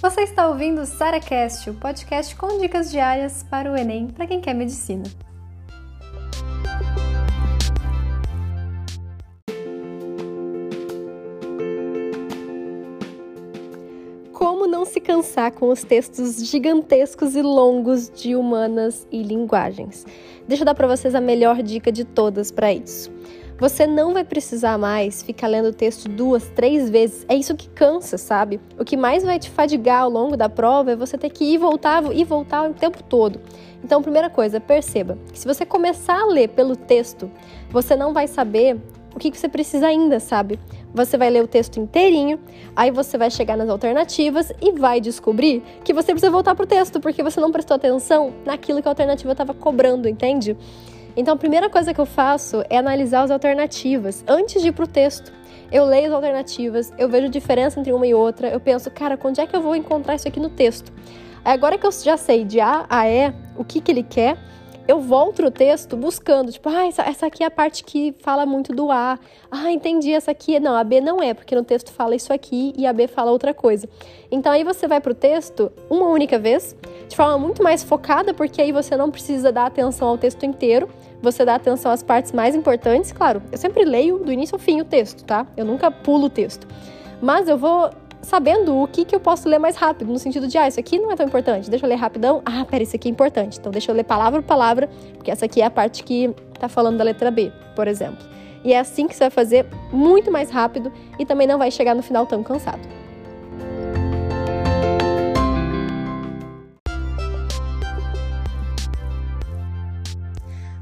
Você está ouvindo o SaraCast, o podcast com dicas diárias para o Enem para quem quer medicina. Como não se cansar com os textos gigantescos e longos de humanas e linguagens? Deixa eu dar para vocês a melhor dica de todas para isso. Você não vai precisar mais ficar lendo o texto duas, três vezes. É isso que cansa, sabe? O que mais vai te fadigar ao longo da prova é você ter que ir voltar e voltar o tempo todo. Então, primeira coisa, perceba que se você começar a ler pelo texto, você não vai saber o que, você precisa ainda, sabe? Você vai ler o texto inteirinho, aí você vai chegar nas alternativas e vai descobrir que você precisa voltar pro texto, porque você não prestou atenção naquilo que a alternativa estava cobrando, entende? Então, a primeira coisa que eu faço é analisar as alternativas antes de ir para o texto. Eu leio as alternativas, eu vejo diferença entre uma e outra, eu penso, cara, onde é que eu vou encontrar isso aqui no texto? Agora que eu já sei de A a E o que, que ele quer, eu volto no texto buscando, tipo, ah, essa, essa aqui é a parte que fala muito do A. Ah, entendi, essa aqui. Não, a B não é, porque no texto fala isso aqui e a B fala outra coisa. Então aí você vai pro texto uma única vez, de forma muito mais focada, porque aí você não precisa dar atenção ao texto inteiro, você dá atenção às partes mais importantes. Claro, eu sempre leio do início ao fim o texto, tá? Eu nunca pulo o texto. Mas eu vou sabendo o que, que eu posso ler mais rápido, no sentido de, ah, isso aqui não é tão importante, deixa eu ler rapidão. Ah, pera, isso aqui é importante, então deixa eu ler palavra por palavra, porque essa aqui é a parte que tá falando da letra B, por exemplo. E é assim que você vai fazer muito mais rápido e também não vai chegar no final tão cansado.